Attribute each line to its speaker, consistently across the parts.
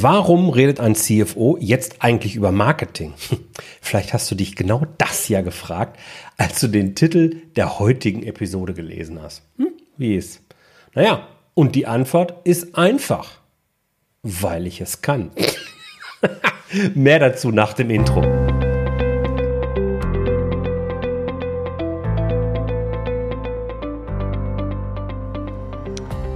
Speaker 1: Warum redet ein CFO jetzt eigentlich über Marketing? Vielleicht hast du dich genau das ja gefragt, als du den Titel der heutigen Episode gelesen hast. Hm? Wie ist? Naja, und die Antwort ist einfach. Weil ich es kann. Mehr dazu nach dem Intro.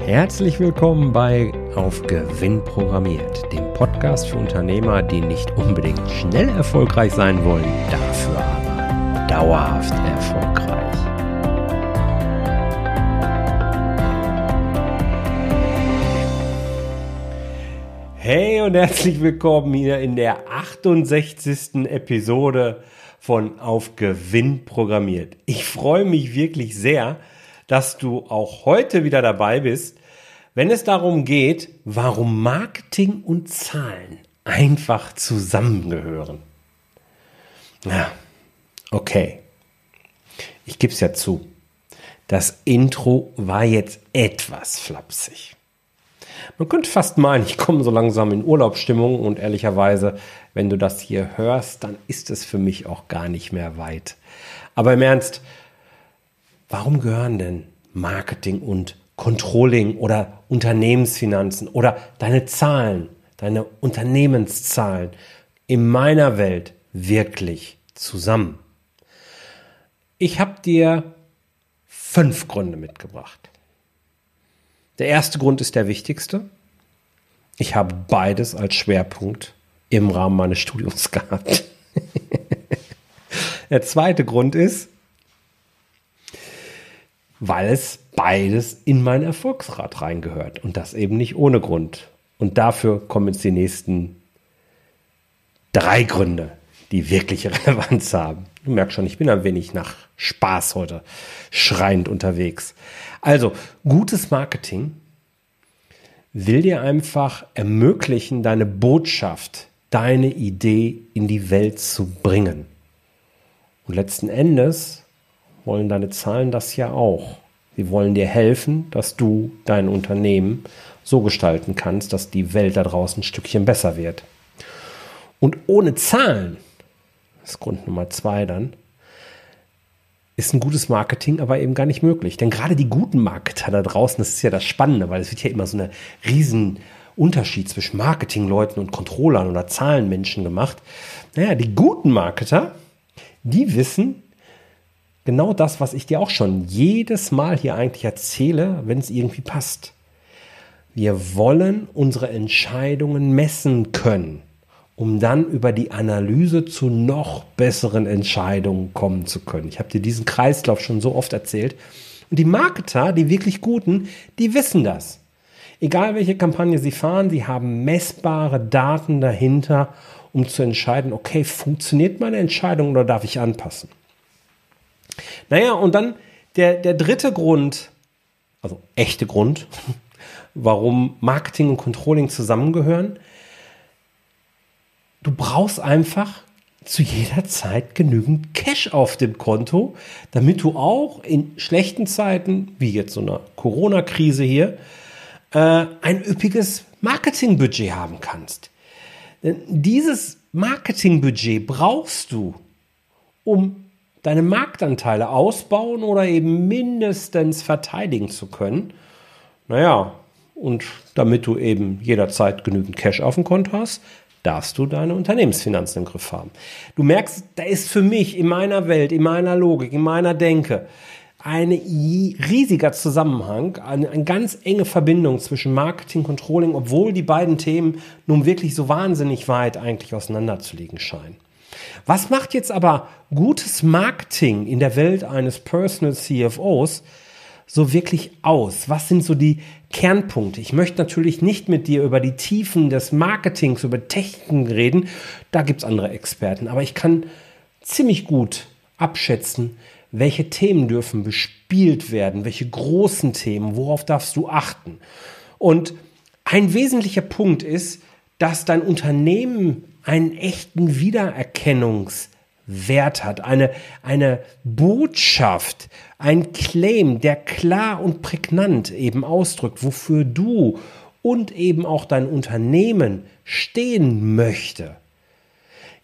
Speaker 1: Herzlich willkommen bei Auf Gewinn programmiert, dem Podcast für Unternehmer, die nicht unbedingt schnell erfolgreich sein wollen, dafür aber dauerhaft erfolgreich. Hey und herzlich willkommen hier in der 68. Episode von Auf Gewinn programmiert. Ich freue mich wirklich sehr, dass du auch heute wieder dabei bist wenn es darum geht, warum Marketing und Zahlen einfach zusammengehören. Ja, okay. Ich gebe es ja zu. Das Intro war jetzt etwas flapsig. Man könnte fast meinen, ich komme so langsam in Urlaubsstimmung und ehrlicherweise, wenn du das hier hörst, dann ist es für mich auch gar nicht mehr weit. Aber im Ernst, warum gehören denn Marketing und Controlling oder Unternehmensfinanzen oder deine Zahlen, deine Unternehmenszahlen in meiner Welt wirklich zusammen? Ich habe dir fünf Gründe mitgebracht. Der erste Grund ist der wichtigste. Ich habe beides als Schwerpunkt im Rahmen meines Studiums gehabt. der zweite Grund ist, weil es beides in mein Erfolgsrad reingehört und das eben nicht ohne Grund. Und dafür kommen jetzt die nächsten drei Gründe, die wirkliche Relevanz haben. Du merkst schon, ich bin ein wenig nach Spaß heute schreiend unterwegs. Also, gutes Marketing will dir einfach ermöglichen, deine Botschaft, deine Idee in die Welt zu bringen. Und letzten Endes wollen deine Zahlen das ja auch. Sie wollen dir helfen, dass du dein Unternehmen so gestalten kannst, dass die Welt da draußen ein Stückchen besser wird. Und ohne Zahlen, das ist Grund Nummer zwei dann, ist ein gutes Marketing aber eben gar nicht möglich. Denn gerade die guten Marketer da draußen, das ist ja das Spannende, weil es wird ja immer so ein riesen Unterschied zwischen Marketingleuten und Controllern oder Zahlenmenschen gemacht. Naja, die guten Marketer, die wissen, genau das, was ich dir auch schon jedes Mal hier eigentlich erzähle, wenn es irgendwie passt. Wir wollen unsere Entscheidungen messen können, um dann über die Analyse zu noch besseren Entscheidungen kommen zu können. Ich habe dir diesen Kreislauf schon so oft erzählt. Und die Marketer, die wirklich guten, die wissen das. Egal welche Kampagne sie fahren, sie haben messbare Daten dahinter, um zu entscheiden, okay, funktioniert meine Entscheidung oder darf ich anpassen? Naja, und dann der, der dritte Grund, also echte Grund, warum Marketing und Controlling zusammengehören. Du brauchst einfach zu jeder Zeit genügend Cash auf dem Konto, damit du auch in schlechten Zeiten, wie jetzt so einer Corona-Krise hier, äh, ein üppiges Marketingbudget haben kannst. Denn dieses Marketingbudget brauchst du, um deine Marktanteile ausbauen oder eben mindestens verteidigen zu können. Naja, und damit du eben jederzeit genügend Cash auf dem Konto hast, darfst du deine Unternehmensfinanzen im Griff haben. Du merkst, da ist für mich in meiner Welt, in meiner Logik, in meiner Denke ein riesiger Zusammenhang, eine, eine ganz enge Verbindung zwischen Marketing, und Controlling, obwohl die beiden Themen nun wirklich so wahnsinnig weit eigentlich auseinanderzulegen scheinen. Was macht jetzt aber gutes Marketing in der Welt eines Personal CFOs so wirklich aus? Was sind so die Kernpunkte? Ich möchte natürlich nicht mit dir über die Tiefen des Marketings, über Techniken reden. Da gibt es andere Experten. Aber ich kann ziemlich gut abschätzen, welche Themen dürfen bespielt werden, welche großen Themen, worauf darfst du achten. Und ein wesentlicher Punkt ist, dass dein Unternehmen einen echten Wiedererkennungswert hat, eine, eine Botschaft, ein Claim, der klar und prägnant eben ausdrückt, wofür du und eben auch dein Unternehmen stehen möchte.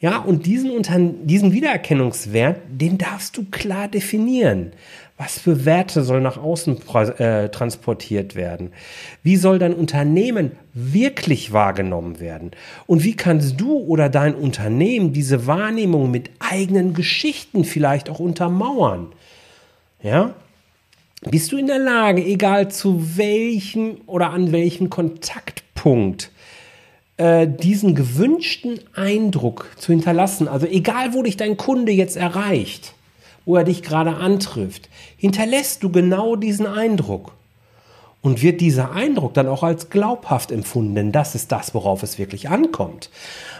Speaker 1: Ja, und diesen, diesen Wiedererkennungswert, den darfst du klar definieren. Was für Werte soll nach außen äh, transportiert werden? Wie soll dein Unternehmen wirklich wahrgenommen werden? Und wie kannst du oder dein Unternehmen diese Wahrnehmung mit eigenen Geschichten vielleicht auch untermauern? Ja? Bist du in der Lage, egal zu welchem oder an welchem Kontaktpunkt, äh, diesen gewünschten Eindruck zu hinterlassen? Also egal, wo dich dein Kunde jetzt erreicht, wo er dich gerade antrifft, hinterlässt du genau diesen Eindruck. Und wird dieser Eindruck dann auch als glaubhaft empfunden, denn das ist das, worauf es wirklich ankommt.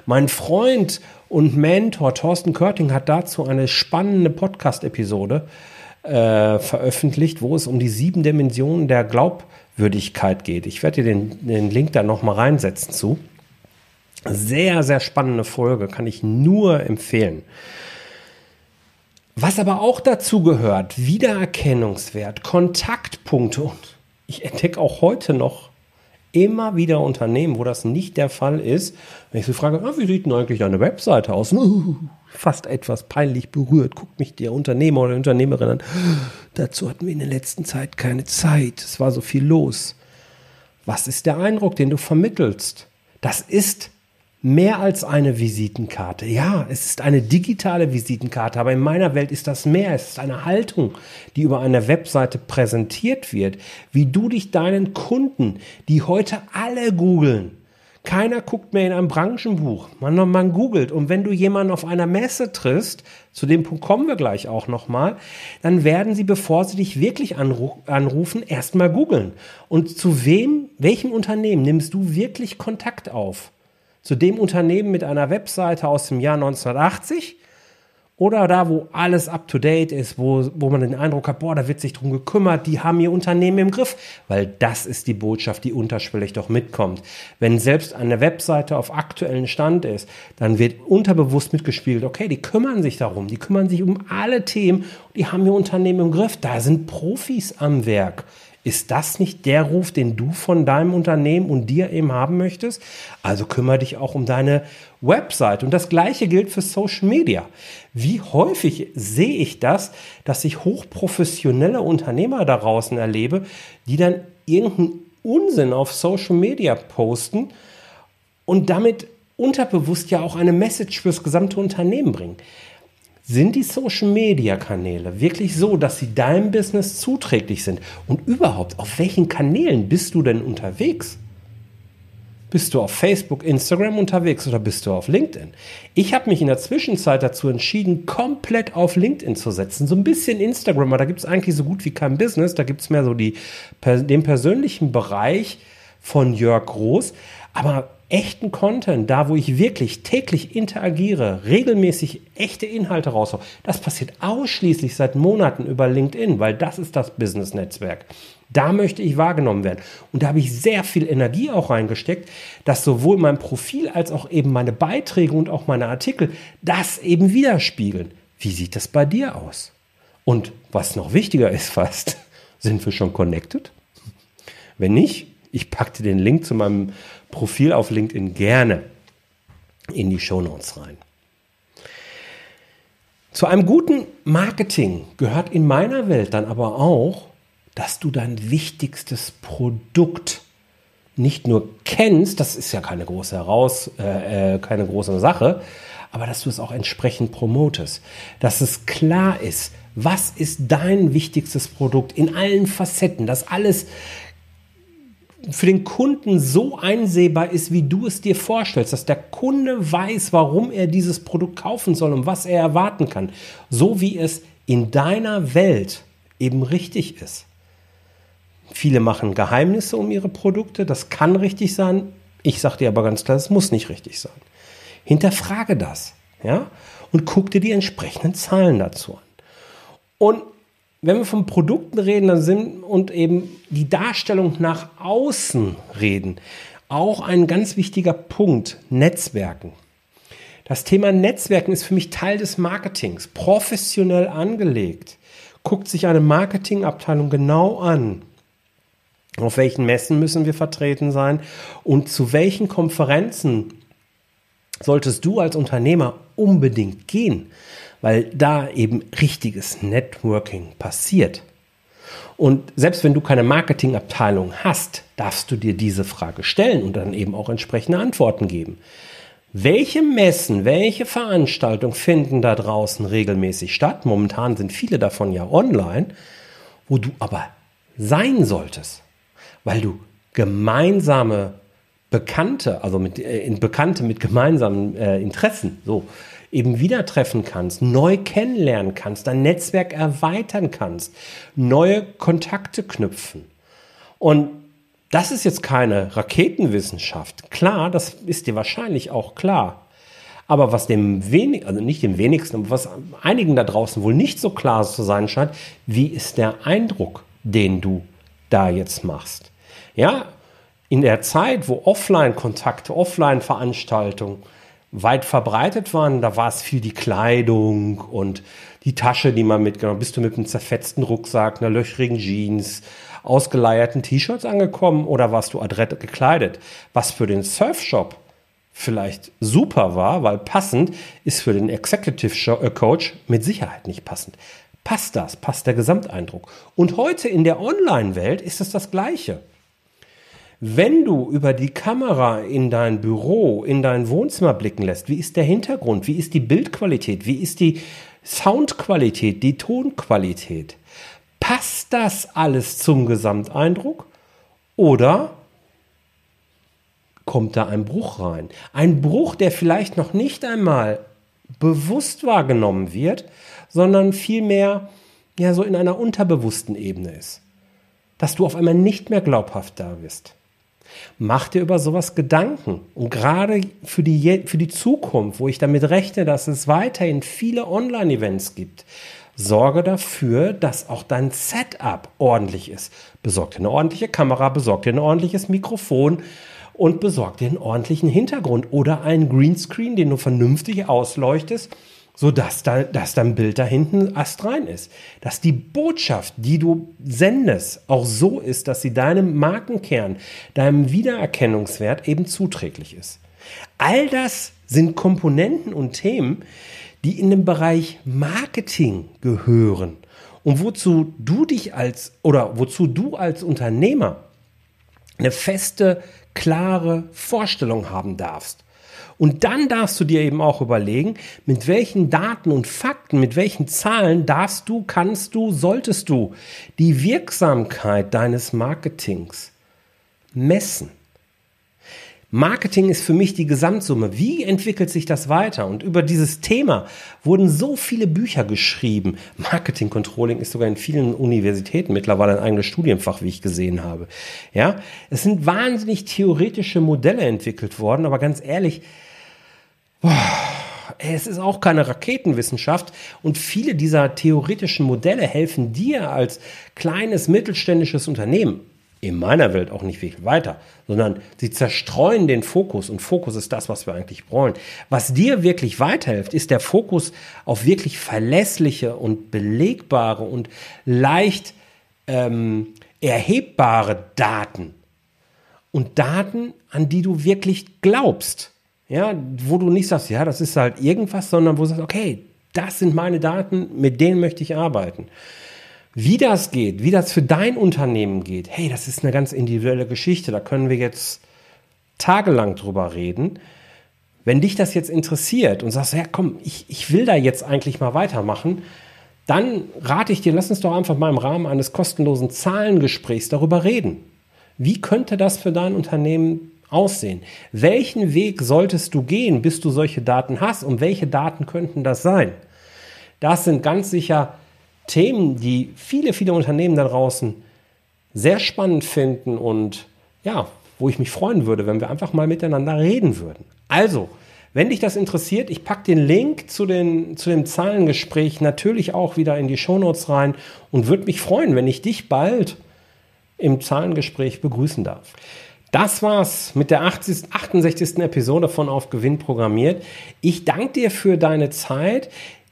Speaker 1: Mein Freund und Mentor Thorsten Körting hat dazu eine spannende Podcast-Episode äh, veröffentlicht, wo es um die sieben Dimensionen der Glaubwürdigkeit geht. Ich werde dir den, den Link da nochmal reinsetzen zu. Sehr, sehr spannende Folge, kann ich nur empfehlen. Was aber auch dazu gehört, Wiedererkennungswert, Kontaktpunkte und ich entdecke auch heute noch immer wieder Unternehmen, wo das nicht der Fall ist. Wenn ich sie frage, ah, wie sieht denn eigentlich deine Webseite aus? Uh, fast etwas peinlich berührt, guckt mich der Unternehmer oder Unternehmerin an. Dazu hatten wir in der letzten Zeit keine Zeit. Es war so viel los. Was ist der Eindruck, den du vermittelst? Das ist mehr als eine Visitenkarte. Ja, es ist eine digitale Visitenkarte, aber in meiner Welt ist das mehr. Es ist eine Haltung, die über eine Webseite präsentiert wird, wie du dich deinen Kunden, die heute alle googeln, keiner guckt mehr in ein Branchenbuch. Man, man googelt. Und wenn du jemanden auf einer Messe triffst, zu dem Punkt kommen wir gleich auch nochmal, dann werden sie, bevor sie dich wirklich anru anrufen, erstmal googeln. Und zu wem, welchem Unternehmen nimmst du wirklich Kontakt auf? Zu dem Unternehmen mit einer Webseite aus dem Jahr 1980 oder da, wo alles up-to-date ist, wo, wo man den Eindruck hat, boah, da wird sich drum gekümmert, die haben ihr Unternehmen im Griff, weil das ist die Botschaft, die unterschwellig doch mitkommt. Wenn selbst eine Webseite auf aktuellen Stand ist, dann wird unterbewusst mitgespielt, okay, die kümmern sich darum, die kümmern sich um alle Themen, die haben ihr Unternehmen im Griff, da sind Profis am Werk. Ist das nicht der Ruf, den du von deinem Unternehmen und dir eben haben möchtest? Also kümmere dich auch um deine Website. Und das gleiche gilt für Social Media. Wie häufig sehe ich das, dass ich hochprofessionelle Unternehmer da draußen erlebe, die dann irgendeinen Unsinn auf Social Media posten und damit unterbewusst ja auch eine Message fürs gesamte Unternehmen bringen. Sind die Social-Media-Kanäle wirklich so, dass sie deinem Business zuträglich sind? Und überhaupt, auf welchen Kanälen bist du denn unterwegs? Bist du auf Facebook, Instagram unterwegs oder bist du auf LinkedIn? Ich habe mich in der Zwischenzeit dazu entschieden, komplett auf LinkedIn zu setzen. So ein bisschen Instagram, aber da gibt es eigentlich so gut wie kein Business. Da gibt es mehr so die, den persönlichen Bereich von Jörg Groß. Aber echten Content, da wo ich wirklich täglich interagiere, regelmäßig echte Inhalte raushaue, das passiert ausschließlich seit Monaten über LinkedIn, weil das ist das Business-Netzwerk. Da möchte ich wahrgenommen werden. Und da habe ich sehr viel Energie auch reingesteckt, dass sowohl mein Profil als auch eben meine Beiträge und auch meine Artikel das eben widerspiegeln. Wie sieht das bei dir aus? Und was noch wichtiger ist fast, sind wir schon connected? Wenn nicht, ich packte den Link zu meinem Profil auf LinkedIn gerne in die Show Notes rein. Zu einem guten Marketing gehört in meiner Welt dann aber auch, dass du dein wichtigstes Produkt nicht nur kennst, das ist ja keine große heraus, äh, äh, keine große Sache, aber dass du es auch entsprechend promotest, dass es klar ist, was ist dein wichtigstes Produkt in allen Facetten, dass alles für den Kunden so einsehbar ist, wie du es dir vorstellst, dass der Kunde weiß, warum er dieses Produkt kaufen soll und was er erwarten kann, so wie es in deiner Welt eben richtig ist. Viele machen Geheimnisse um ihre Produkte, das kann richtig sein. Ich sage dir aber ganz klar, es muss nicht richtig sein. Hinterfrage das, ja, und guck dir die entsprechenden Zahlen dazu an. Und wenn wir von Produkten reden dann sind, und eben die Darstellung nach außen reden, auch ein ganz wichtiger Punkt, Netzwerken. Das Thema Netzwerken ist für mich Teil des Marketings, professionell angelegt. Guckt sich eine Marketingabteilung genau an, Auf welchen Messen müssen wir vertreten sein? Und zu welchen Konferenzen solltest du als Unternehmer unbedingt gehen? Weil da eben richtiges Networking passiert. Und selbst wenn du keine Marketingabteilung hast, darfst du dir diese Frage stellen und dann eben auch entsprechende Antworten geben. Welche Messen, welche Veranstaltungen finden da draußen regelmäßig statt? Momentan sind viele davon ja online, wo du aber sein solltest, weil du gemeinsame Bekannte, also mit äh, Bekannte mit gemeinsamen äh, Interessen, so eben wieder treffen kannst, neu kennenlernen kannst, dein Netzwerk erweitern kannst, neue Kontakte knüpfen. Und das ist jetzt keine Raketenwissenschaft. Klar, das ist dir wahrscheinlich auch klar. Aber was dem wenig, also nicht dem wenigsten, was einigen da draußen wohl nicht so klar zu sein scheint, wie ist der Eindruck, den du da jetzt machst? Ja, in der Zeit, wo Offline-Kontakte, Offline-Veranstaltungen weit verbreitet waren, da war es viel die Kleidung und die Tasche, die man mitgenommen. Bist du mit einem zerfetzten Rucksack, einer löchrigen Jeans, ausgeleierten T-Shirts angekommen oder warst du adrett gekleidet? Was für den Surfshop vielleicht super war, weil passend ist für den Executive äh, Coach mit Sicherheit nicht passend. Passt das? Passt der Gesamteindruck? Und heute in der Online-Welt ist es das Gleiche. Wenn du über die Kamera in dein Büro, in dein Wohnzimmer blicken lässt, wie ist der Hintergrund, wie ist die Bildqualität, wie ist die Soundqualität, die Tonqualität? Passt das alles zum Gesamteindruck? Oder kommt da ein Bruch rein? Ein Bruch, der vielleicht noch nicht einmal bewusst wahrgenommen wird, sondern vielmehr ja so in einer unterbewussten Ebene ist. Dass du auf einmal nicht mehr glaubhaft da bist. Mach dir über sowas Gedanken. Und gerade für die, für die Zukunft, wo ich damit rechne, dass es weiterhin viele Online-Events gibt, sorge dafür, dass auch dein Setup ordentlich ist. Besorg dir eine ordentliche Kamera, besorg dir ein ordentliches Mikrofon und besorg dir einen ordentlichen Hintergrund oder einen Greenscreen, den du vernünftig ausleuchtest so dass, da, dass dein Bild da hinten astrein ist. Dass die Botschaft, die du sendest, auch so ist, dass sie deinem Markenkern, deinem Wiedererkennungswert eben zuträglich ist. All das sind Komponenten und Themen, die in den Bereich Marketing gehören und wozu du dich als oder wozu du als Unternehmer eine feste, klare Vorstellung haben darfst. Und dann darfst du dir eben auch überlegen, mit welchen Daten und Fakten, mit welchen Zahlen darfst du, kannst du, solltest du die Wirksamkeit deines Marketings messen. Marketing ist für mich die Gesamtsumme. Wie entwickelt sich das weiter? Und über dieses Thema wurden so viele Bücher geschrieben. Marketing Controlling ist sogar in vielen Universitäten mittlerweile ein eigenes Studienfach, wie ich gesehen habe. Ja, es sind wahnsinnig theoretische Modelle entwickelt worden, aber ganz ehrlich, es ist auch keine Raketenwissenschaft und viele dieser theoretischen Modelle helfen dir als kleines mittelständisches Unternehmen in meiner Welt auch nicht viel weiter, sondern sie zerstreuen den Fokus und Fokus ist das, was wir eigentlich wollen. Was dir wirklich weiterhilft, ist der Fokus auf wirklich verlässliche und belegbare und leicht ähm, erhebbare Daten und Daten, an die du wirklich glaubst. Ja, wo du nicht sagst, ja, das ist halt irgendwas, sondern wo du sagst, okay, das sind meine Daten, mit denen möchte ich arbeiten. Wie das geht, wie das für dein Unternehmen geht, hey, das ist eine ganz individuelle Geschichte. Da können wir jetzt tagelang drüber reden. Wenn dich das jetzt interessiert und sagst, ja, komm, ich, ich will da jetzt eigentlich mal weitermachen, dann rate ich dir, lass uns doch einfach mal im Rahmen eines kostenlosen Zahlengesprächs darüber reden. Wie könnte das für dein Unternehmen aussehen? Welchen Weg solltest du gehen, bis du solche Daten hast? Und welche Daten könnten das sein? Das sind ganz sicher Themen, die viele, viele Unternehmen da draußen sehr spannend finden und ja, wo ich mich freuen würde, wenn wir einfach mal miteinander reden würden. Also, wenn dich das interessiert, ich packe den Link zu, den, zu dem Zahlengespräch natürlich auch wieder in die Shownotes rein und würde mich freuen, wenn ich dich bald im Zahlengespräch begrüßen darf. Das war's mit der 80, 68. Episode von Auf Gewinn programmiert. Ich danke dir für deine Zeit.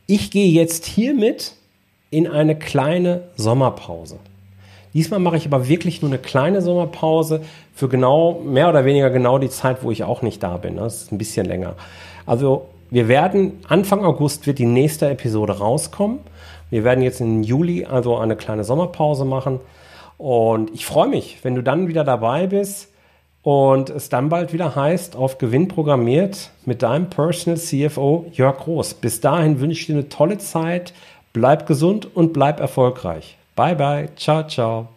Speaker 1: Ich gehe jetzt hiermit in eine kleine Sommerpause. Diesmal mache ich aber wirklich nur eine kleine Sommerpause für genau, mehr oder weniger genau die Zeit, wo ich auch nicht da bin. Das ist ein bisschen länger. Also wir werden, Anfang August wird die nächste Episode rauskommen. Wir werden jetzt im Juli also eine kleine Sommerpause machen. Und ich freue mich, wenn du dann wieder dabei bist und es dann bald wieder heißt, auf Gewinn programmiert mit deinem Personal CFO Jörg Groß. Bis dahin wünsche ich dir eine tolle Zeit, bleib gesund und bleib erfolgreich. Bye bye, ciao, ciao.